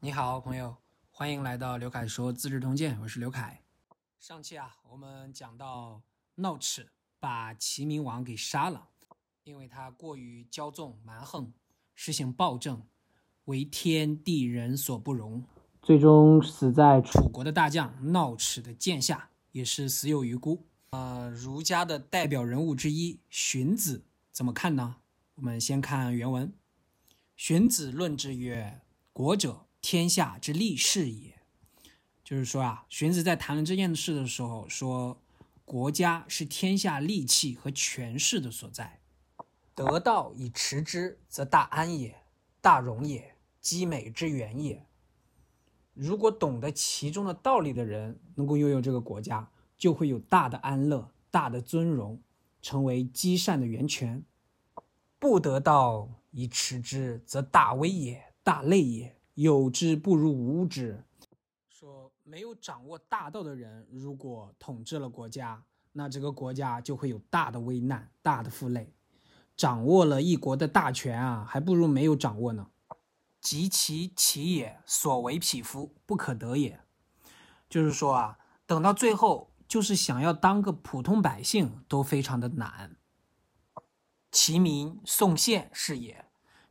你好，朋友，欢迎来到刘凯说《资治通鉴》，我是刘凯。上期啊，我们讲到闹齿把齐明王给杀了，因为他过于骄纵蛮横，实行暴政，为天地人所不容，最终死在楚国的大将闹齿的剑下，也是死有余辜。呃，儒家的代表人物之一荀子怎么看呢？我们先看原文。荀子论之曰：“国者，天下之利事也。”就是说啊，荀子在谈论这件事的时候说，国家是天下利器和权势的所在。得道以持之，则大安也，大荣也，积美之源也。如果懂得其中的道理的人，能够拥有这个国家，就会有大的安乐、大的尊荣，成为积善的源泉。不得道以持之，则大危也，大累也。有之不如无之。说没有掌握大道的人，如果统治了国家，那这个国家就会有大的危难、大的负累。掌握了一国的大权啊，还不如没有掌握呢。及其其也，所为匹夫，不可得也。就是说啊，等到最后，就是想要当个普通百姓，都非常的难。齐民、宋宪是也，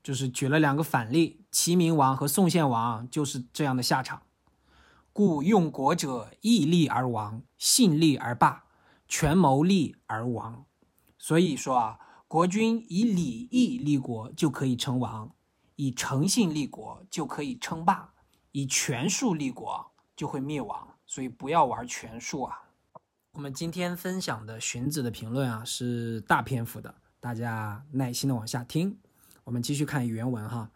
就是举了两个反例，齐明王和宋宪王就是这样的下场。故用国者，义利而亡，信利而霸，权谋利而亡。所以说啊，国君以礼义立国就可以称王，以诚信立国就可以称霸，以权术立国就会灭亡。所以不要玩权术啊。我们今天分享的荀子的评论啊，是大篇幅的。大家耐心的往下听，我们继续看原文哈。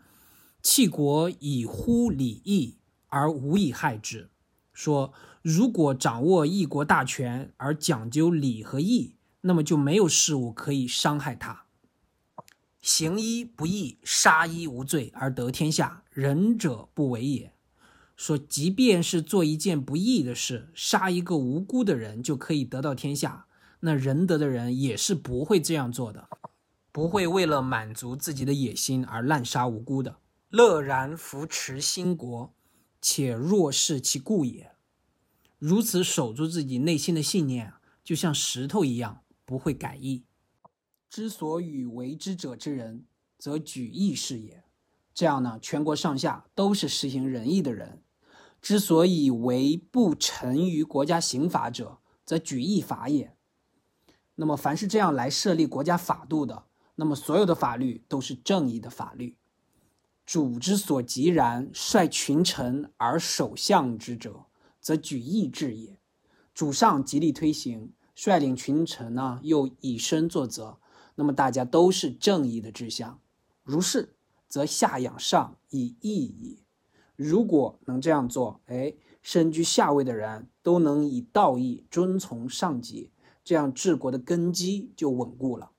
弃国以乎礼义而无以害之。说如果掌握一国大权而讲究礼和义，那么就没有事物可以伤害他。行医不义，杀医无罪而得天下，仁者不为也。说即便是做一件不义的事，杀一个无辜的人就可以得到天下。那仁德的人也是不会这样做的，不会为了满足自己的野心而滥杀无辜的，乐然扶持兴国，且若视其故也。如此守住自己内心的信念，就像石头一样，不会改易。之所以为之者之人，则举义是也。这样呢，全国上下都是实行仁义的人。之所以为不臣于国家刑法者，则举义法也。那么，凡是这样来设立国家法度的，那么所有的法律都是正义的法律。主之所急然，率群臣而守相之者，则举义治也。主上极力推行，率领群臣呢，又以身作则，那么大家都是正义的志向。如是，则下养上以义也。如果能这样做，哎，身居下位的人都能以道义遵从上级。这样治国的根基就稳固了，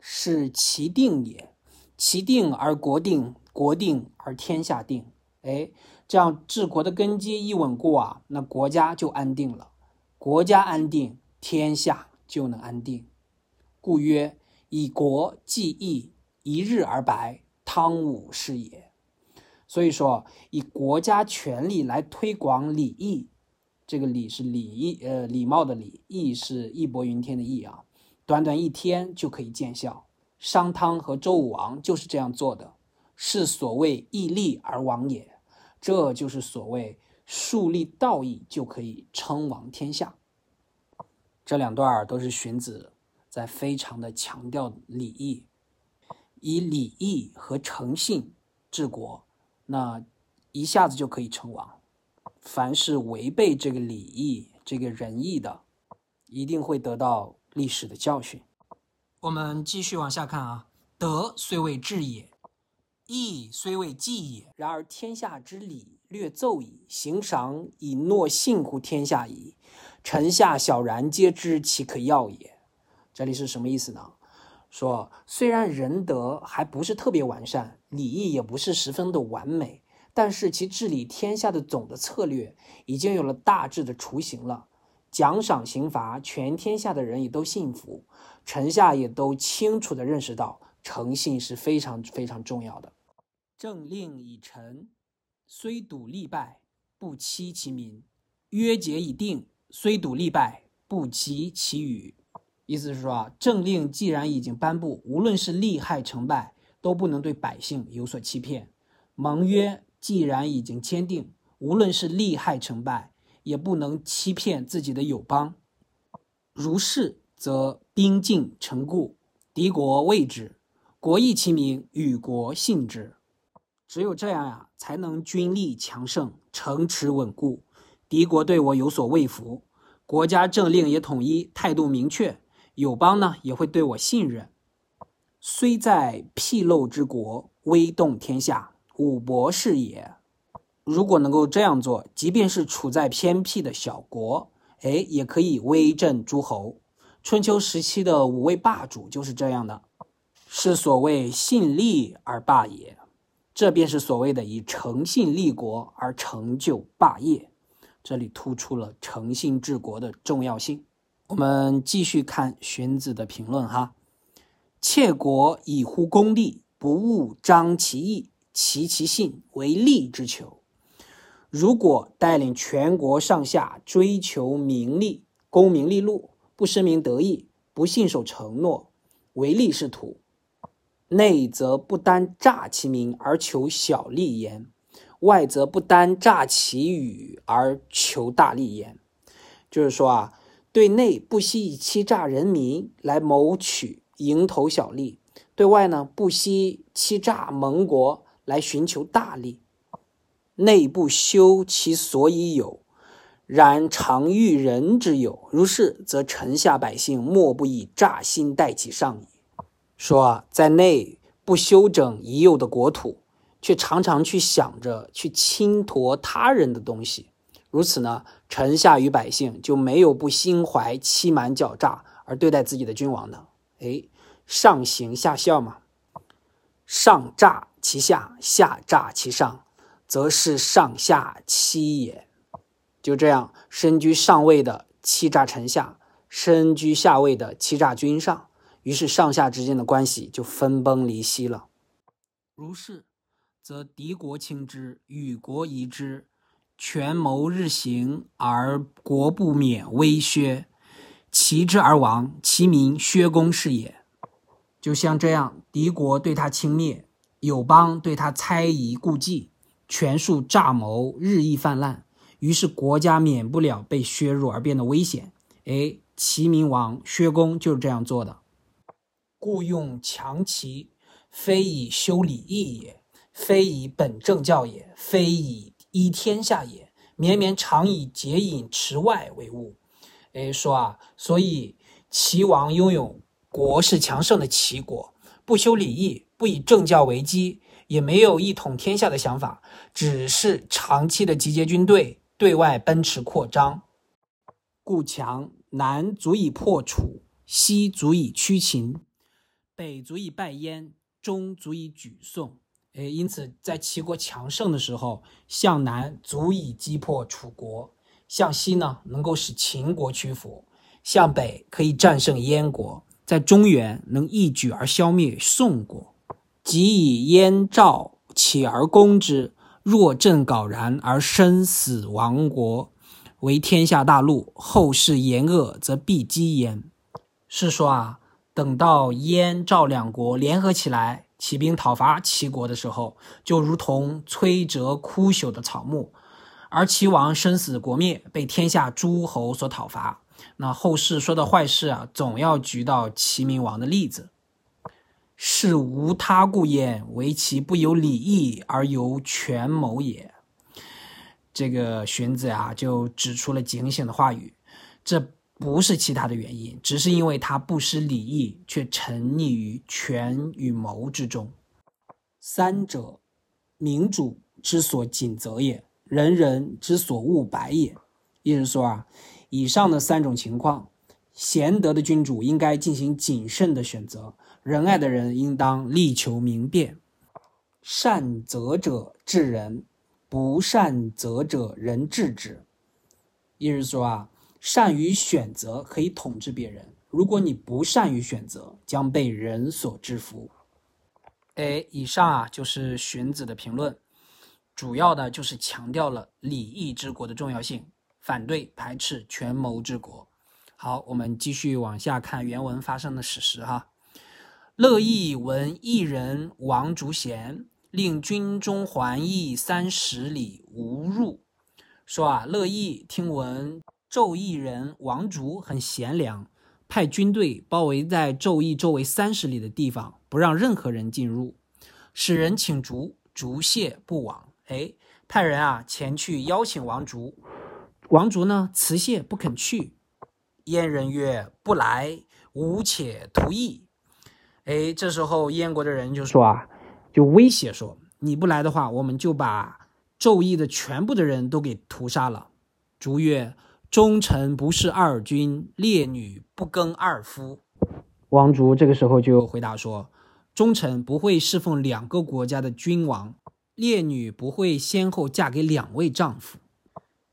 是其定也。其定而国定，国定而天下定。哎，这样治国的根基一稳固啊，那国家就安定了。国家安定，天下就能安定。故曰：以国济义，一日而白，汤武是也。所以说，以国家权力来推广礼义。这个礼是礼义，呃，礼貌的礼；义是义薄云天的义啊。短短一天就可以见效。商汤和周武王就是这样做的，是所谓义利而亡也。这就是所谓树立道义就可以称王天下。这两段都是荀子在非常的强调礼义，以礼义和诚信治国，那一下子就可以称王。凡是违背这个礼义、这个仁义的，一定会得到历史的教训。我们继续往下看啊，德虽未至也，义虽未济也，然而天下之礼略奏矣，行赏以诺信乎天下矣。臣下小然皆知其可要也。这里是什么意思呢？说虽然仁德还不是特别完善，礼义也不是十分的完美。但是其治理天下的总的策略已经有了大致的雏形了，奖赏刑罚，全天下的人也都信服，臣下也都清楚地认识到，诚信是非常非常重要的。政令以臣，虽笃利败，不欺其民；约节已定，虽笃利败，不及其语。意思是说啊，政令既然已经颁布，无论是利害成败，都不能对百姓有所欺骗；盟约既然已经签订，无论是利害成败，也不能欺骗自己的友邦。如是，则兵进城固，敌国畏之，国益其民，与国信之。只有这样呀，才能军力强盛，城池稳固，敌国对我有所畏服，国家政令也统一，态度明确。友邦呢也会对我信任，虽在僻陋之国，威动天下，吾博士也。如果能够这样做，即便是处在偏僻的小国，哎，也可以威震诸侯。春秋时期的五位霸主就是这样的，是所谓信立而霸也。这便是所谓的以诚信立国而成就霸业。这里突出了诚信治国的重要性。我们继续看荀子的评论哈，窃国以乎公利，不务张其意，齐其信为利之求。如果带领全国上下追求名利、功名利禄，不深明得意，不信守承诺，唯利是图，内则不单诈其名而求小利焉，外则不单诈其语而求大利焉。就是说啊。对内不惜以欺诈人民来谋取蝇头小利，对外呢不惜欺诈盟国来寻求大利。内不修其所以有，然常欲人之有。如是，则臣下百姓莫不以诈心待其上矣。说在内不修整已有的国土，却常常去想着去侵夺他人的东西。如此呢，臣下与百姓就没有不心怀欺瞒狡诈而对待自己的君王的。哎，上行下效嘛，上诈其下，下诈其上，则是上下欺也。就这样，身居上位的欺诈臣下，身居下位的欺诈君上，于是上下之间的关系就分崩离析了。如是，则敌国轻之，与国疑之。权谋日行，而国不免危削；其之而亡，其民削公是也。就像这样，敌国对他轻蔑，友邦对他猜疑顾忌，权术诈谋日益泛滥，于是国家免不了被削弱而变得危险。哎，齐明王薛公就是这样做的。故用强齐，非以修礼义也，非以本政教也，非以。依天下也，绵绵常以节饮持外为务。哎，说啊，所以齐王拥有国势强盛的齐国，不修礼义，不以政教为基，也没有一统天下的想法，只是长期的集结军队，对外奔驰扩张。故强南足以破楚，西足以驱秦，北足以败燕，中足以举宋。哎，因此，在齐国强盛的时候，向南足以击破楚国，向西呢能够使秦国屈服，向北可以战胜燕国，在中原能一举而消灭宋国。即以燕赵起而攻之，若阵槁然而生死亡国，为天下大陆，后世言恶，则必击焉。是说啊，等到燕赵两国联合起来。起兵讨伐齐国的时候，就如同摧折枯朽的草木，而齐王生死国灭，被天下诸侯所讨伐。那后世说的坏事啊，总要举到齐明王的例子。是无他故焉，为其不有礼义而有权谋也。这个荀子啊，就指出了警醒的话语。这。不是其他的原因，只是因为他不失礼义，却沉溺于权与谋之中。三者，民主之所谨责也，人人之所恶白也。意思说啊，以上的三种情况，贤德的君主应该进行谨慎的选择，仁爱的人应当力求明辨。善责者治人，不善责者人治之。意思说啊。善于选择可以统治别人，如果你不善于选择，将被人所制服。哎，以上啊就是荀子的评论。主要的就是强调了礼义之国的重要性，反对排斥权谋之国。好，我们继续往下看原文发生的史实哈。乐毅闻一人王竹贤令军中还邑三十里无入，说啊，乐毅听闻纣邑人王竹很贤良，派军队包围在纣邑周围三十里的地方，不让任何人进入。使人请竹，竹谢不往。哎，派人啊前去邀请王竹，王竹呢辞谢不肯去。燕人曰：“不来，吾且图邑。”哎，这时候燕国的人就说啊，就威胁说，你不来的话，我们就把纣邑的全部的人都给屠杀了。竹曰：“忠臣不事二君，烈女不耕二夫。”王竹这个时候就回答说：“忠臣不会侍奉两个国家的君王，烈女不会先后嫁给两位丈夫。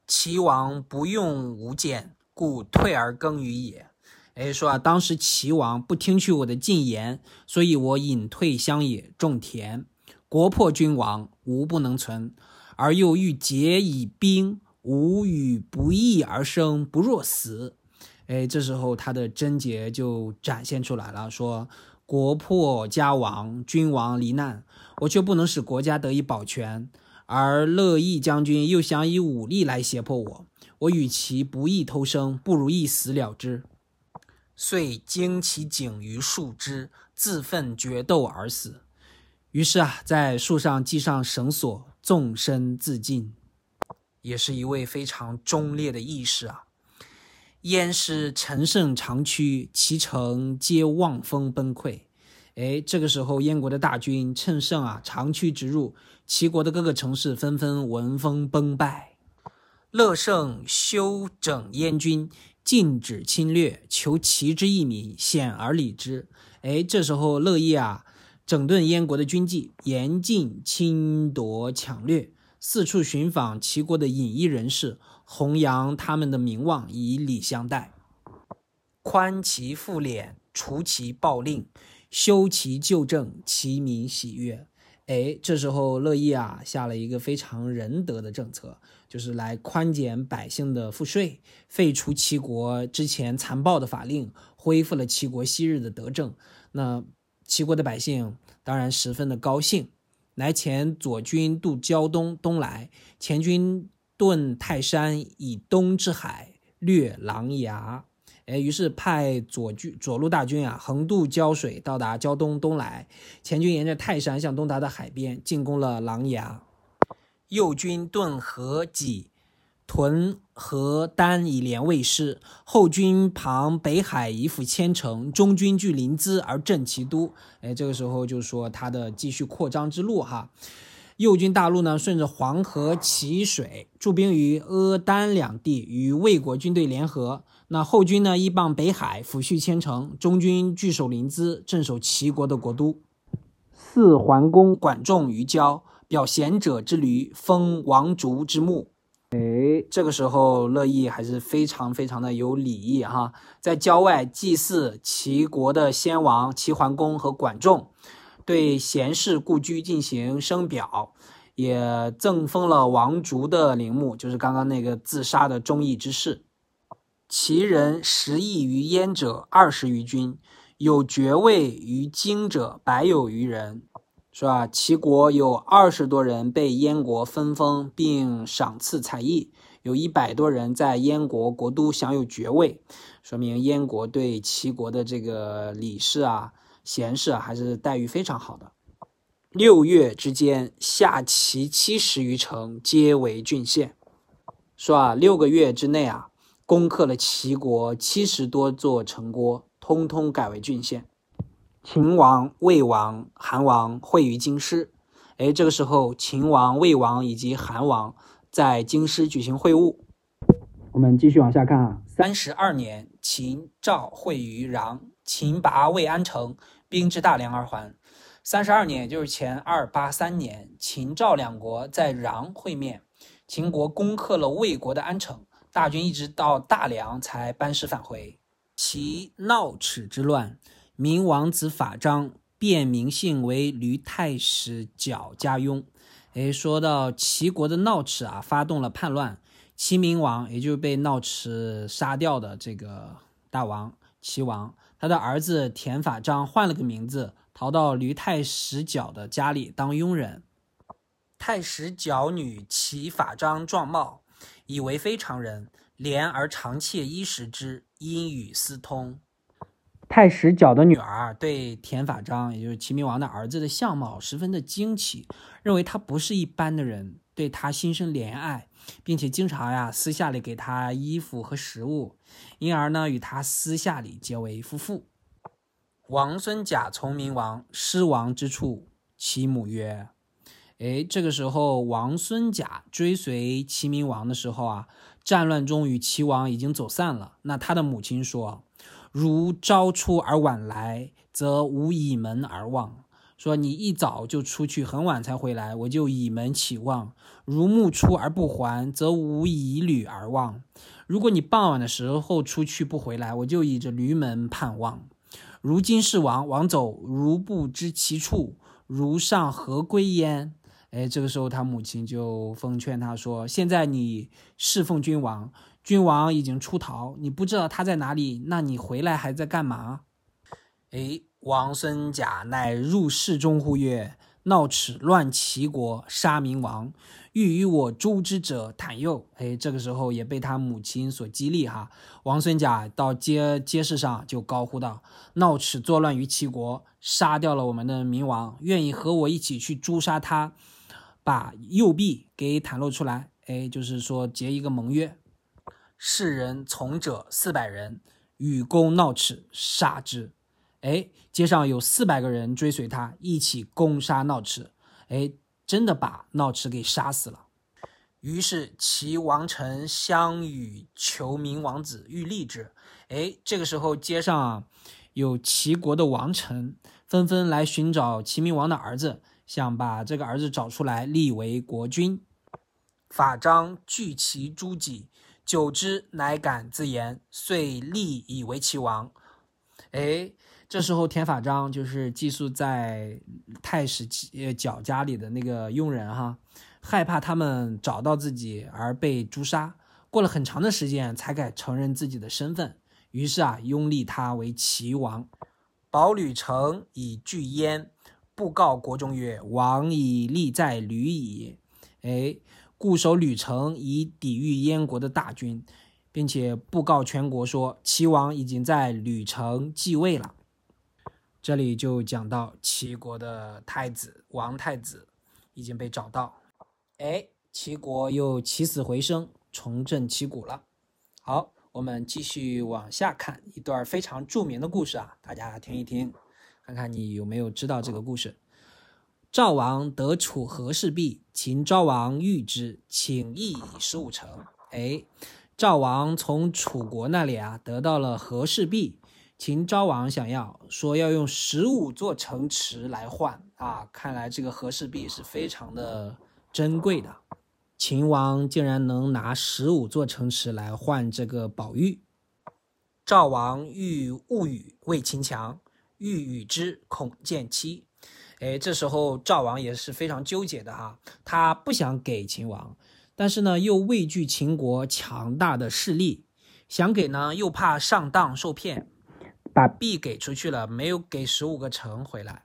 齐王不用无间，故退而耕于野。”哎，说啊，当时齐王不听取我的进言，所以我隐退乡野种田。国破君亡，无不能存，而又欲结以兵，吾与不义而生，不若死。哎，这时候他的贞洁就展现出来了，说国破家亡，君王罹难，我却不能使国家得以保全，而乐毅将军又想以武力来胁迫我，我与其不义偷生，不如一死了之。遂惊其颈于树枝，自奋决斗而死。于是啊，在树上系上绳索，纵身自尽。也是一位非常忠烈的义士啊。燕师乘胜长驱，其城皆望风崩溃。哎，这个时候燕国的大军趁胜啊，长驱直入，齐国的各个城市纷纷闻风崩败。乐胜休整燕军。禁止侵略，求齐之义民，显而礼之。哎，这时候乐毅啊，整顿燕国的军纪，严禁侵夺抢掠，四处寻访齐国的隐逸人士，弘扬他们的名望，以礼相待，宽其赋敛，除其暴令，修其旧政，其民喜悦。哎，这时候乐毅啊，下了一个非常仁德的政策。就是来宽减百姓的赋税，废除齐国之前残暴的法令，恢复了齐国昔日的德政。那齐国的百姓当然十分的高兴。来前左军渡胶东东来，前军遁泰山以东之海，略琅琊。哎，于是派左军左路大军啊，横渡胶水，到达胶东东来。前军沿着泰山向东达到海边，进攻了琅琊。右军遁河济，屯河丹以连魏师；后军旁北海以抚千城；中军据临淄而镇其都。哎，这个时候就是说他的继续扩张之路哈。右军大路呢，顺着黄河起水，驻兵于阿丹两地，与魏国军队联合。那后军呢，依傍北海，抚恤千城；中军据守临淄，镇守齐国的国都。四桓公管仲于郊。表贤者之驴，封王族之墓。哎，这个时候乐毅还是非常非常的有礼义哈，在郊外祭祀齐国的先王齐桓公和管仲，对贤士故居进行升表，也赠封了王族的陵墓，就是刚刚那个自杀的忠义之士。齐人十亿于燕者二十余军，有爵位于京者百有余人。是吧？齐国有二十多人被燕国分封并赏赐才艺，有一百多人在燕国国都享有爵位，说明燕国对齐国的这个礼士啊、贤士啊，还是待遇非常好的。六月之间，下齐七十余城，皆为郡县。说啊，六个月之内啊，攻克了齐国七十多座城郭，通通改为郡县。秦王、魏王、韩王会于京师，哎，这个时候秦王、魏王以及韩王在京师举行会晤。我们继续往下看啊。三十二年，秦赵会于壤，秦拔魏安城，兵至大梁而还。三十二年，也就是前二八三年，秦赵两国在壤会面，秦国攻克了魏国的安城，大军一直到大梁才班师返回。其闹齿之乱。明王子法章变名姓为吕太史角家雍，哎，说到齐国的闹齿啊，发动了叛乱，齐明王也就是被闹齿杀掉的这个大王齐王，他的儿子田法章换了个名字，逃到驴太史角的家里当佣人。太史角女齐法章状貌，以为非常人，怜而常窃衣食之，因与私通。太史角的女儿对田法章，也就是齐明王的儿子的相貌十分的惊奇，认为他不是一般的人，对他心生怜爱，并且经常呀私下里给他衣服和食物，因而呢与他私下里结为夫妇。王孙贾从明王失王之处，其母曰：“哎，这个时候王孙贾追随齐明王的时候啊，战乱中与齐王已经走散了。那他的母亲说。”如朝出而晚来，则无倚门而望。说你一早就出去，很晚才回来，我就倚门起望；如暮出而不还，则无倚旅而望。如果你傍晚的时候出去不回来，我就倚着驴门盼望。如今是王，王走如不知其处，如上何归焉？哎，这个时候他母亲就奉劝他说：“现在你侍奉君王。”君王已经出逃，你不知道他在哪里，那你回来还在干嘛？哎，王孙贾乃入室中呼曰：“闹齿乱齐国，杀明王，欲与我诛之者袒佑。”哎，这个时候也被他母亲所激励哈。王孙贾到街街市上就高呼道：“闹齿作乱于齐国，杀掉了我们的明王，愿意和我一起去诛杀他，把右臂给袒露出来。”哎，就是说结一个盟约。世人从者四百人，与公闹齿，杀之。哎，街上有四百个人追随他，一起攻杀闹齿。哎，真的把闹齿给杀死了。于是齐王臣相与求明王子，欲立之。哎，这个时候街上啊，有齐国的王臣纷纷来寻找齐明王的儿子，想把这个儿子找出来立为国君。法章聚其诸己。久之，乃敢自言，遂立以为齐王。哎，这时候田法章就是寄宿在太史角家里的那个佣人哈，害怕他们找到自己而被诛杀，过了很长的时间才敢承认自己的身份。于是啊，拥立他为齐王。保吕城以拒燕，布告国中曰：“王已立在吕矣。”哎。固守吕城以抵御燕国的大军，并且布告全国说齐王已经在吕城继位了。这里就讲到齐国的太子王太子已经被找到，哎，齐国又起死回生，重振旗鼓了。好，我们继续往下看一段非常著名的故事啊，大家听一听，看看你有没有知道这个故事。赵王得楚和氏璧，秦昭王欲之，请邑以十五城。哎，赵王从楚国那里啊得到了和氏璧，秦昭王想要说要用十五座城池来换啊，看来这个和氏璧是非常的珍贵的。秦王竟然能拿十五座城池来换这个宝玉。赵王欲勿与为秦强，欲与之，恐见妻。哎，这时候赵王也是非常纠结的哈，他不想给秦王，但是呢又畏惧秦国强大的势力，想给呢又怕上当受骗，把币给出去了，没有给十五个城回来。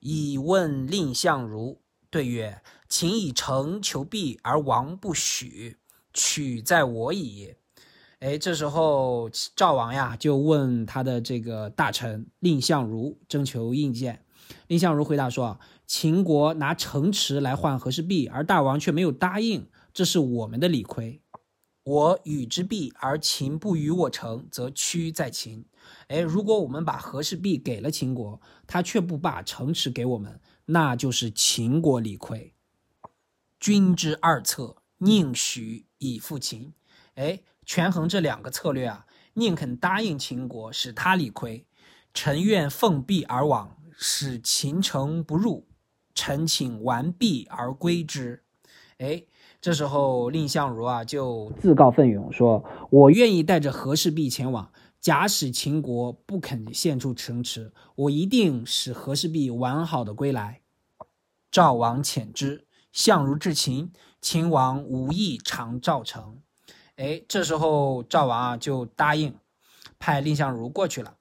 以问蔺相如，对曰：“秦以诚求币而王不许，取在我矣。”哎，这时候赵王呀就问他的这个大臣蔺相如征求意见。蔺相如回答说：“秦国拿城池来换和氏璧，而大王却没有答应，这是我们的理亏。我与之璧，而秦不与我城，则屈在秦。哎，如果我们把和氏璧给了秦国，他却不把城池给我们，那就是秦国理亏。君之二策，宁许以复秦。哎，权衡这两个策略啊，宁肯答应秦国，使他理亏，臣愿奉璧而往。”使秦城不入，臣请完璧而归之。哎，这时候蔺相如啊就自告奋勇说：“我愿意带着和氏璧前往。假使秦国不肯献出城池，我一定使和氏璧完好的归来。”赵王遣之，相如至秦，秦王无意尝赵城。哎，这时候赵王啊就答应派蔺相如过去了。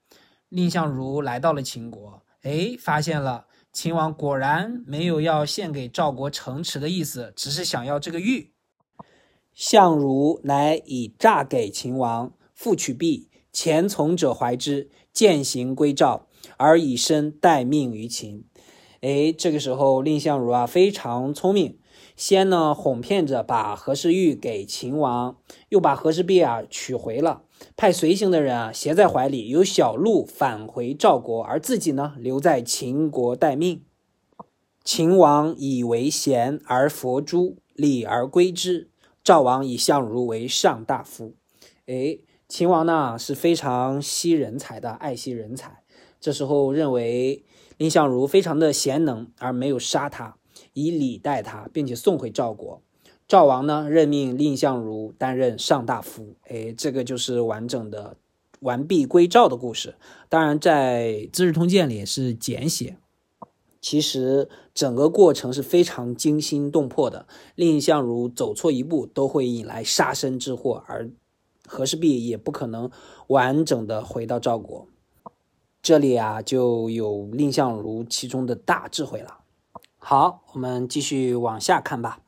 蔺相如来到了秦国，哎，发现了秦王果然没有要献给赵国城池的意思，只是想要这个玉。相如乃以诈给秦王，复取璧，前从者怀之，践行归赵，而以身待命于秦。哎，这个时候蔺相如啊非常聪明，先呢哄骗着把和氏玉给秦王，又把和氏璧啊取回了，派随行的人啊携在怀里，由小路返回赵国，而自己呢留在秦国待命。秦王以为贤而佛诛，礼而归之。赵王以相如为上大夫，哎，秦王呢是非常惜人才的，爱惜人才。这时候认为蔺相如非常的贤能，而没有杀他，以礼待他，并且送回赵国。赵王呢任命蔺相如担任上大夫，哎，这个就是完整的完璧归赵的故事。当然，在《资治通鉴》里是简写。其实整个过程是非常惊心动魄的，蔺相如走错一步都会引来杀身之祸，而和氏璧也不可能完整的回到赵国。这里啊，就有蔺相如其中的大智慧了。好，我们继续往下看吧。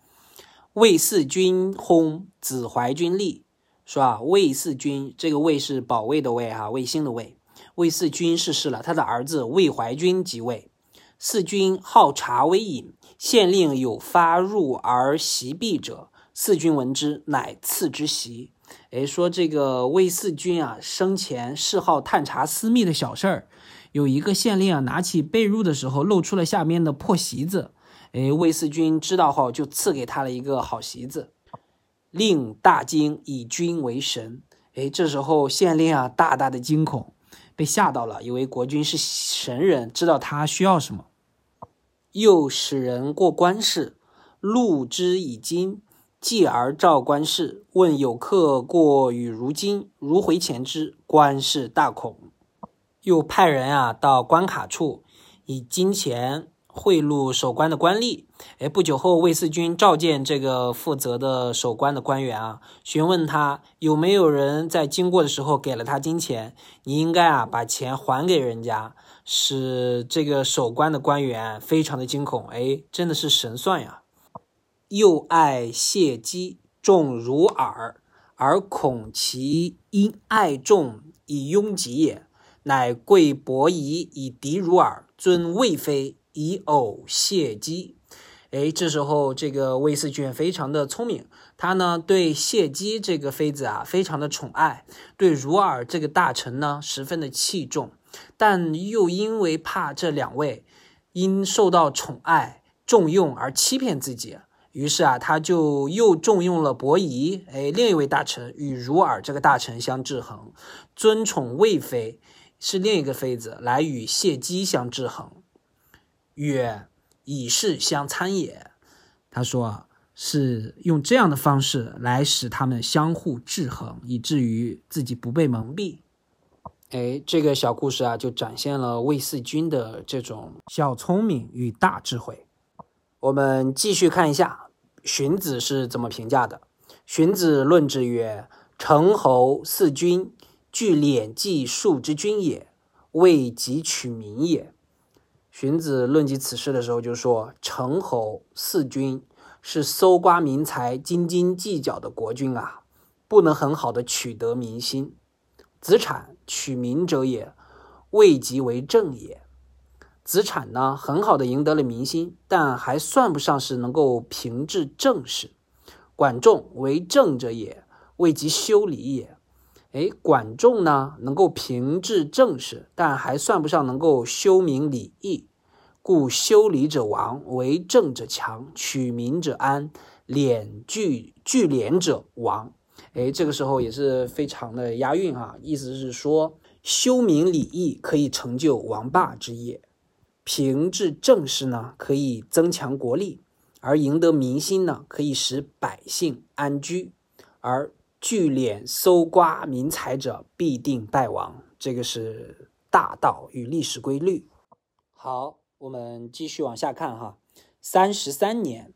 魏嗣君薨，子怀君立，说啊，魏嗣君这个魏是保卫的魏哈，卫星的卫。魏嗣君逝世了，他的儿子魏怀君即位。四君好茶微饮，县令有发入而袭币者，四君闻之，乃赐之席。哎，说这个魏四君啊，生前嗜好探查私密的小事儿，有一个县令啊，拿起被褥的时候露出了下面的破席子。哎，魏四君知道后，就赐给他了一个好席子，令大惊，以君为神。哎，这时候县令啊，大大的惊恐，被吓到了，以为国君是神人，知道他需要什么。又使人过官事，录之以金，继而召官事，问有客过与如今，如回前之，官事大恐。又派人啊到关卡处，以金钱贿赂守关的官吏。哎，不久后，魏四军召见这个负责的守关的官员啊，询问他有没有人在经过的时候给了他金钱，你应该啊把钱还给人家。使这个守关的官员非常的惊恐，哎，真的是神算呀！又爱谢机，重如耳，而恐其因爱重以拥己也，乃贵伯夷以敌如耳，尊魏妃以偶谢姬。哎，这时候这个魏四君非常的聪明，他呢对谢姬这个妃子啊非常的宠爱，对如耳这个大臣呢十分的器重。但又因为怕这两位因受到宠爱重用而欺骗自己，于是啊，他就又重用了伯夷，哎，另一位大臣与如耳这个大臣相制衡，尊宠魏妃是另一个妃子来与谢姬相制衡，曰以示相参也。他说是用这样的方式来使他们相互制衡，以至于自己不被蒙蔽。哎，这个小故事啊，就展现了魏四君的这种小聪明与大智慧。我们继续看一下荀子是怎么评价的。荀子论之曰：“成侯四君，据敛计数之君也，未及取民也。”荀子论及此事的时候就说：“成侯四君是搜刮民财、斤斤计较的国君啊，不能很好的取得民心。”子产取民者也，未及为政也。子产呢，很好的赢得了民心，但还算不上是能够平治政事。管仲为政者也，未及修理也。哎，管仲呢，能够平治政事，但还算不上能够修明礼义。故修理者亡，为政者强，取民者安，敛聚聚敛者亡。哎，这个时候也是非常的押韵啊，意思是说，修明礼义可以成就王霸之业，平治政事呢可以增强国力，而赢得民心呢可以使百姓安居，而聚敛搜刮民财者必定败亡。这个是大道与历史规律。好，我们继续往下看哈，三十三年，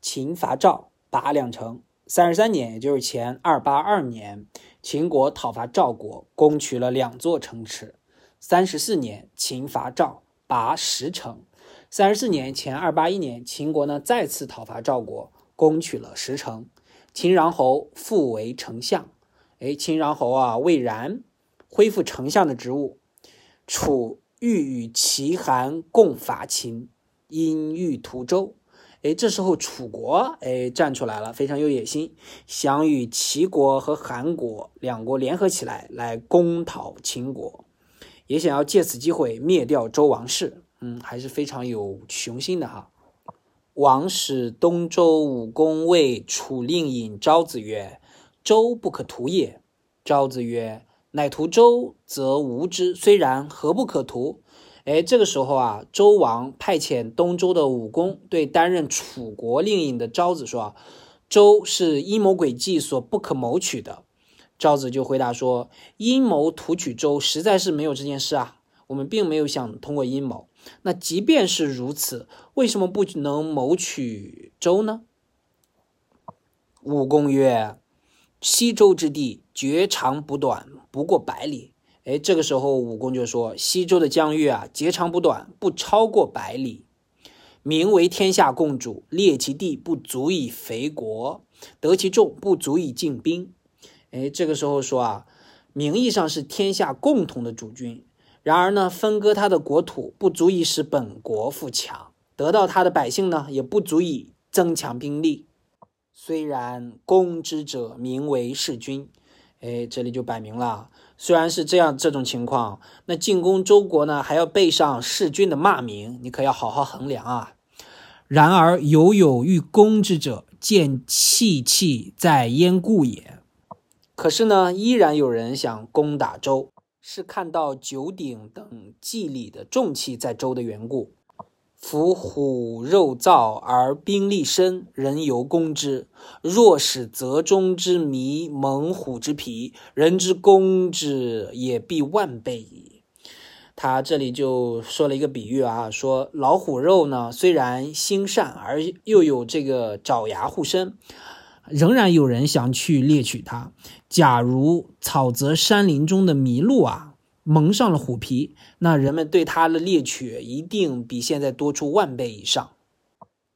秦伐赵，拔两城。三十三年，也就是前二八二年，秦国讨伐赵国，攻取了两座城池。三十四年，秦伐赵，拔十城。三十四年前二八一年，秦国呢再次讨伐赵国，攻取了十城。秦穰侯复为丞相。哎，秦穰侯啊，魏然恢复丞相的职务。楚欲与齐、韩共伐秦，因欲屠周。哎，这时候楚国哎站出来了，非常有野心，想与齐国和韩国两国联合起来，来攻讨秦国，也想要借此机会灭掉周王室。嗯，还是非常有雄心的哈。王使东周武公谓楚令尹昭子曰：“周不可图也。”昭子曰：“乃图周，则无之。虽然，何不可图？”哎，这个时候啊，周王派遣东周的武公对担任楚国令尹的昭子说：“周是阴谋诡计所不可谋取的。”昭子就回答说：“阴谋图取周，实在是没有这件事啊。我们并没有想通过阴谋。”那即便是如此，为什么不能谋取周呢？武公曰：“西周之地，绝长不短，不过百里。”哎，这个时候武公就说：“西周的疆域啊，截长不短，不超过百里。名为天下共主，列其地不足以肥国，得其众不足以进兵。”哎，这个时候说啊，名义上是天下共同的主君。然而呢，分割他的国土不足以使本国富强，得到他的百姓呢，也不足以增强兵力。虽然攻之者名为弑君，哎，这里就摆明了，虽然是这样这种情况，那进攻周国呢，还要背上弑君的骂名，你可要好好衡量啊。然而犹有欲攻之者，见气气在焉故也。可是呢，依然有人想攻打周。是看到九鼎等祭礼的重器在周的缘故，夫虎肉燥而兵力深，人犹攻之；若使泽中之麋猛虎之皮，人之攻之也必万倍矣。他这里就说了一个比喻啊，说老虎肉呢，虽然心善而又有这个爪牙护身，仍然有人想去猎取它。假如草泽山林中的麋鹿啊蒙上了虎皮，那人们对他的猎取一定比现在多出万倍以上。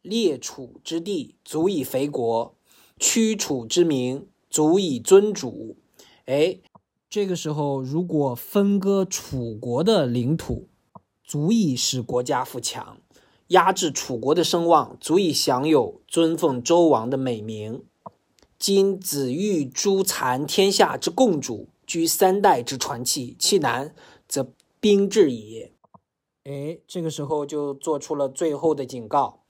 列楚之地足以肥国，屈楚之名足以尊主。哎，这个时候如果分割楚国的领土，足以使国家富强，压制楚国的声望，足以享有尊奉周王的美名。今子欲诛残天下之共主，居三代之传器，其难则兵至矣。哎，这个时候就做出了最后的警告：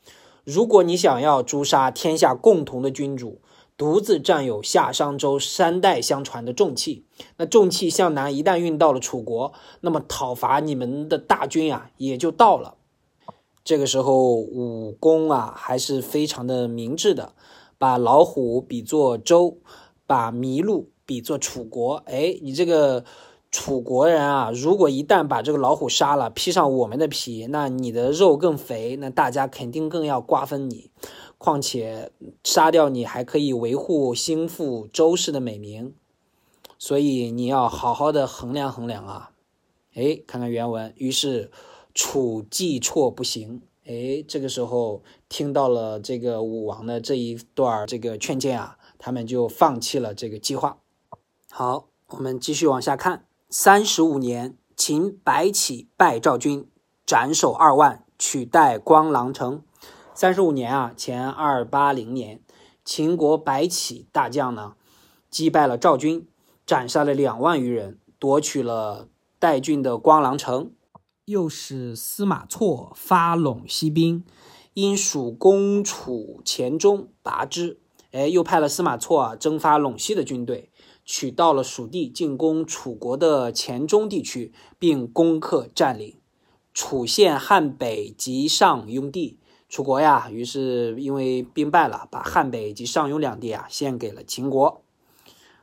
如果你想要诛杀天下共同的君主，独自占有夏商周三代相传的重器，那重器向南一旦运到了楚国，那么讨伐你们的大军啊也就到了。这个时候，武功啊还是非常的明智的。把老虎比作周，把麋鹿比作楚国。哎，你这个楚国人啊，如果一旦把这个老虎杀了，披上我们的皮，那你的肉更肥，那大家肯定更要瓜分你。况且杀掉你还可以维护兴复周氏的美名，所以你要好好的衡量衡量啊。哎，看看原文，于是楚计错不行。哎，这个时候听到了这个武王的这一段这个劝谏啊，他们就放弃了这个计划。好，我们继续往下看。三十五年，秦白起败赵军，斩首二万，取代光狼城。三十五年啊，前二八零年，秦国白起大将呢，击败了赵军，斩杀了两万余人，夺取了代郡的光狼城。又使司马错发陇西兵，因蜀攻楚黔中，拔之。哎，又派了司马错啊征发陇西的军队，取到了蜀地，进攻楚国的黔中地区，并攻克占领。楚县汉北及上庸地，楚国呀，于是因为兵败了，把汉北及上庸两地啊献给了秦国。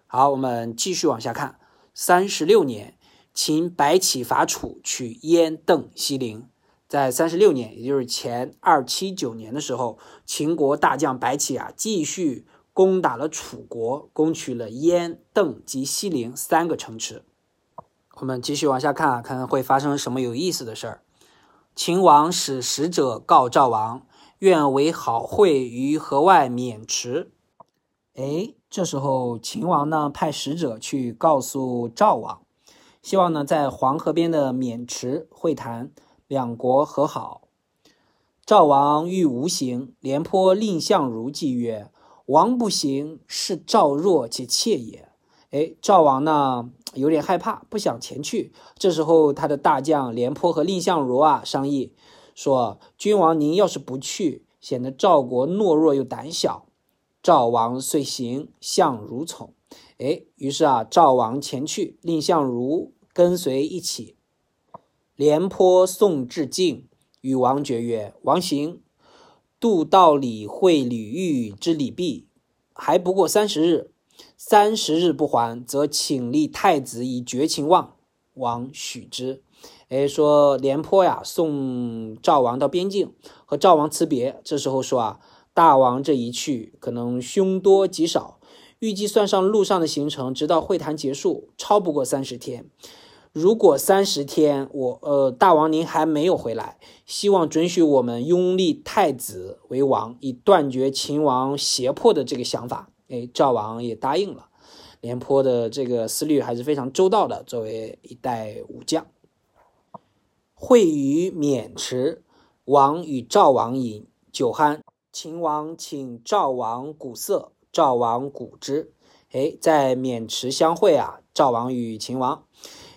好，我们继续往下看。三十六年。秦白起伐楚，取燕、邓、西陵。在三十六年，也就是前二七九年的时候，秦国大将白起啊，继续攻打了楚国，攻取了燕、邓及西陵三个城池。我们继续往下看，啊看会发生什么有意思的事儿。秦王使使者告赵王，愿为好会于河外渑池。哎，这时候秦王呢派使者去告诉赵王，希望呢在黄河边的渑池会谈，两国和好。赵王欲无行，廉颇蔺相如计曰：“王不行，是赵弱且怯也。”哎，赵王呢？有点害怕，不想前去。这时候，他的大将廉颇和蔺相如啊商议说：“君王您要是不去，显得赵国懦弱又胆小。”赵王遂行，相如从。哎，于是啊，赵王前去，蔺相如跟随一起。廉颇送至晋，与王绝曰：“王行，渡道里会吕玉之礼毕，还不过三十日。”三十日不还，则请立太子以绝秦望。王许之。哎，说廉颇呀，送赵王到边境，和赵王辞别。这时候说啊，大王这一去，可能凶多吉少，预计算上路上的行程，直到会谈结束，超不过三十天。如果三十天，我呃，大王您还没有回来，希望准许我们拥立太子为王，以断绝秦王胁迫的这个想法。哎，赵王也答应了，廉颇的这个思虑还是非常周到的。作为一代武将，会于渑池，王与赵王饮酒酣。秦王请赵王鼓瑟，赵王鼓之。哎，在渑池相会啊，赵王与秦王，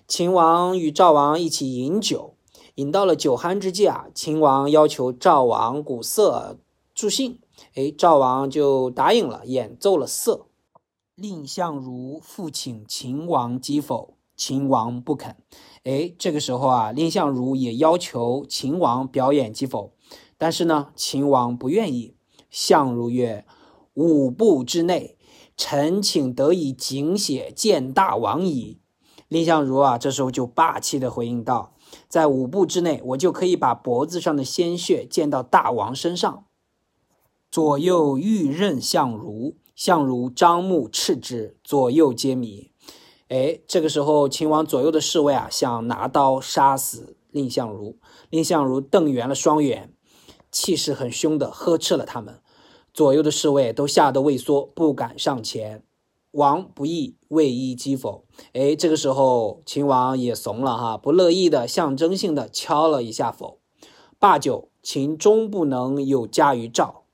秦王与赵王一起饮酒，饮到了酒酣之际啊，秦王要求赵王鼓瑟助兴。哎，赵王就答应了，演奏了瑟。蔺相如复请秦王击否，秦王不肯。哎，这个时候啊，蔺相如也要求秦王表演击否，但是呢，秦王不愿意。相如曰：“五步之内，臣请得以景血见大王矣。”蔺相如啊，这时候就霸气的回应道：“在五步之内，我就可以把脖子上的鲜血溅到大王身上。”左右欲刃相如，相如张目斥之，左右皆迷。哎，这个时候秦王左右的侍卫啊，想拿刀杀死蔺相如。蔺相如瞪圆了双眼，气势很凶的呵斥了他们。左右的侍卫都吓得畏缩，不敢上前。王不义，未一击否？哎，这个时候秦王也怂了哈，不乐意的象征性的敲了一下否。罢酒，秦终不能有加于赵。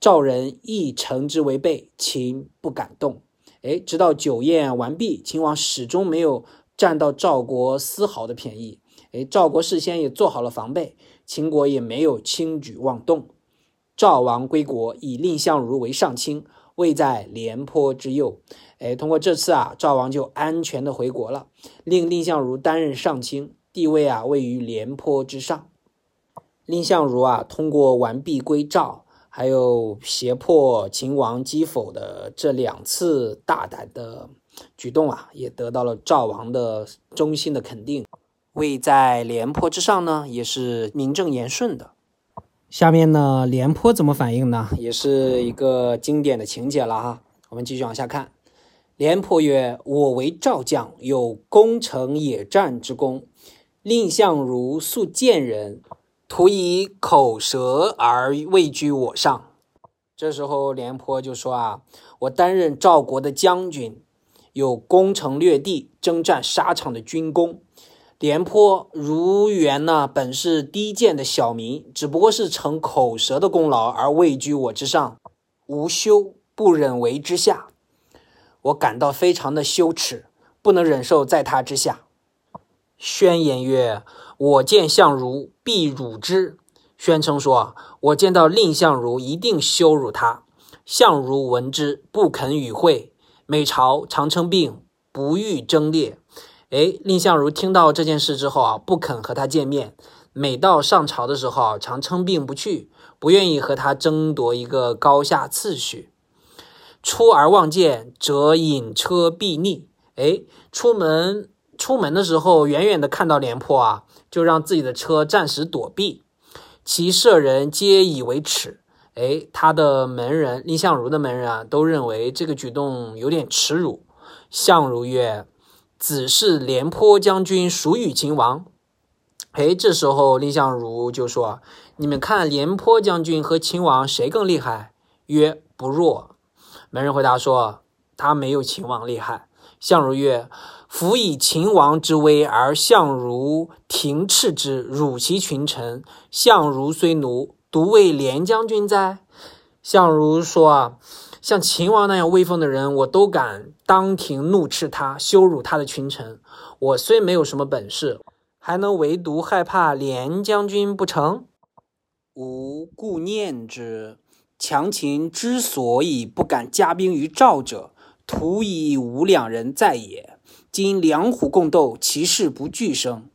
赵人亦称之为备，秦不敢动。哎，直到酒宴完毕，秦王始终没有占到赵国丝毫的便宜。哎，赵国事先也做好了防备，秦国也没有轻举妄动。赵王归国，以蔺相如为上卿，位在廉颇之右。哎，通过这次啊，赵王就安全的回国了，令蔺相如担任上卿，地位啊位于廉颇之上。蔺相如啊，通过完璧归赵。还有胁迫秦王击否的这两次大胆的举动啊，也得到了赵王的衷心的肯定。位在廉颇之上呢，也是名正言顺的。下面呢，廉颇怎么反应呢？也是一个经典的情节了哈。我们继续往下看。廉颇曰：“我为赵将，有攻城野战之功。蔺相如素贱人。”徒以口舌而位居我上。这时候，廉颇就说：“啊，我担任赵国的将军，有攻城略地、征战沙场的军功。廉颇如原呢，本是低贱的小民，只不过是逞口舌的功劳而位居我之上，无羞，不忍为之下。我感到非常的羞耻，不能忍受在他之下。”宣言曰。我见相如必辱之，宣称说：“我见到蔺相如一定羞辱他。”相如闻之，不肯与会。每朝常称病，不欲争列。哎，蔺相如听到这件事之后啊，不肯和他见面。每到上朝的时候，常称病不去，不愿意和他争夺一个高下次序。出而望见，则引车避逆。哎，出门。出门的时候远远的看到廉颇啊，就让自己的车暂时躲避，其舍人皆以为耻。哎，他的门人蔺相如的门人啊，都认为这个举动有点耻辱。相如曰：“子是廉颇将军孰与秦王？”哎，这时候蔺相如就说：“你们看廉颇将军和秦王谁更厉害？”曰：“不若。”门人回答说：“他没有秦王厉害。”相如曰：“夫以秦王之威而相如停斥之，辱其群臣。相如虽奴。”独为廉将军哉？相如说啊，像秦王那样威风的人，我都敢当庭怒斥他，羞辱他的群臣。我虽没有什么本事，还能唯独害怕廉将军不成？吾故念之。强秦之所以不敢加兵于赵者，徒以吾两人在也。今两虎共斗，其势不俱生。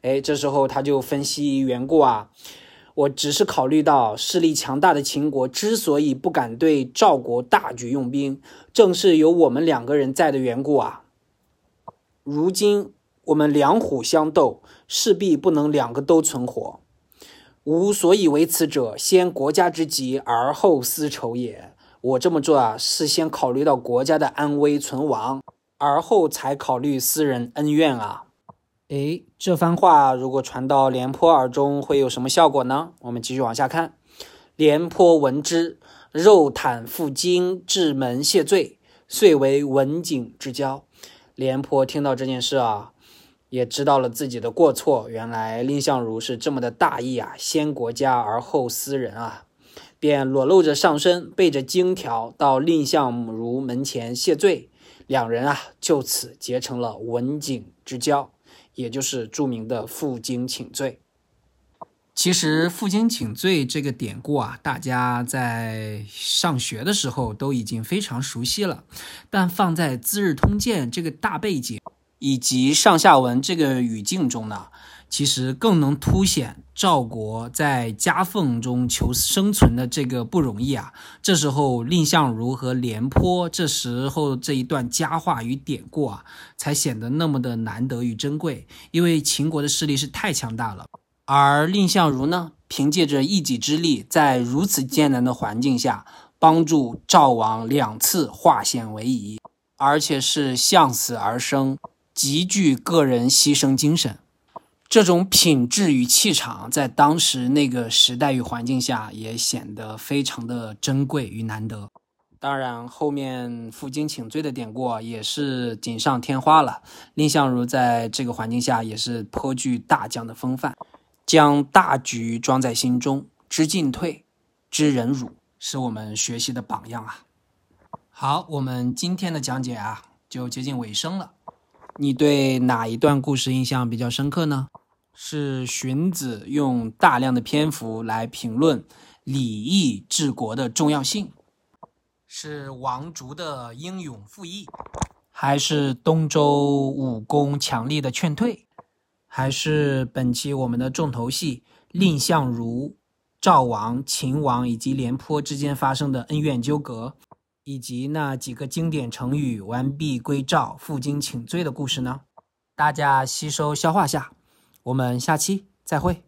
哎，这时候他就分析缘故啊。我只是考虑到势力强大的秦国之所以不敢对赵国大举用兵，正是有我们两个人在的缘故啊。如今我们两虎相斗，势必不能两个都存活。吾所以为此者，先国家之急而后私仇也。我这么做啊，是先考虑到国家的安危存亡，而后才考虑私人恩怨啊。哎，这番话如果传到廉颇耳中，会有什么效果呢？我们继续往下看。廉颇闻之，肉袒负荆，至门谢罪，遂为文景之交。廉颇听到这件事啊，也知道了自己的过错。原来蔺相如是这么的大义啊，先国家而后私人啊，便裸露着上身，背着荆条到蔺相如门前谢罪。两人啊，就此结成了文景之交。也就是著名的负荆请罪。其实负荆请罪这个典故啊，大家在上学的时候都已经非常熟悉了，但放在《资治通鉴》这个大背景以及上下文这个语境中呢？其实更能凸显赵国在夹缝中求生存的这个不容易啊！这时候蔺相如和廉颇这时候这一段佳话与典故啊，才显得那么的难得与珍贵。因为秦国的势力是太强大了，而蔺相如呢，凭借着一己之力，在如此艰难的环境下，帮助赵王两次化险为夷，而且是向死而生，极具个人牺牲精神。这种品质与气场，在当时那个时代与环境下，也显得非常的珍贵与难得。当然，后面负荆请罪的典故也是锦上添花了。蔺相如在这个环境下，也是颇具大将的风范，将大局装在心中，知进退，知忍辱，是我们学习的榜样啊。好，我们今天的讲解啊，就接近尾声了。你对哪一段故事印象比较深刻呢？是荀子用大量的篇幅来评论礼义治国的重要性，是王竹的英勇赴义，还是东周武功强力的劝退，还是本期我们的重头戏蔺相如、赵王、秦王以及廉颇之间发生的恩怨纠葛？以及那几个经典成语“完璧归赵”“负荆请罪”的故事呢？大家吸收消化下，我们下期再会。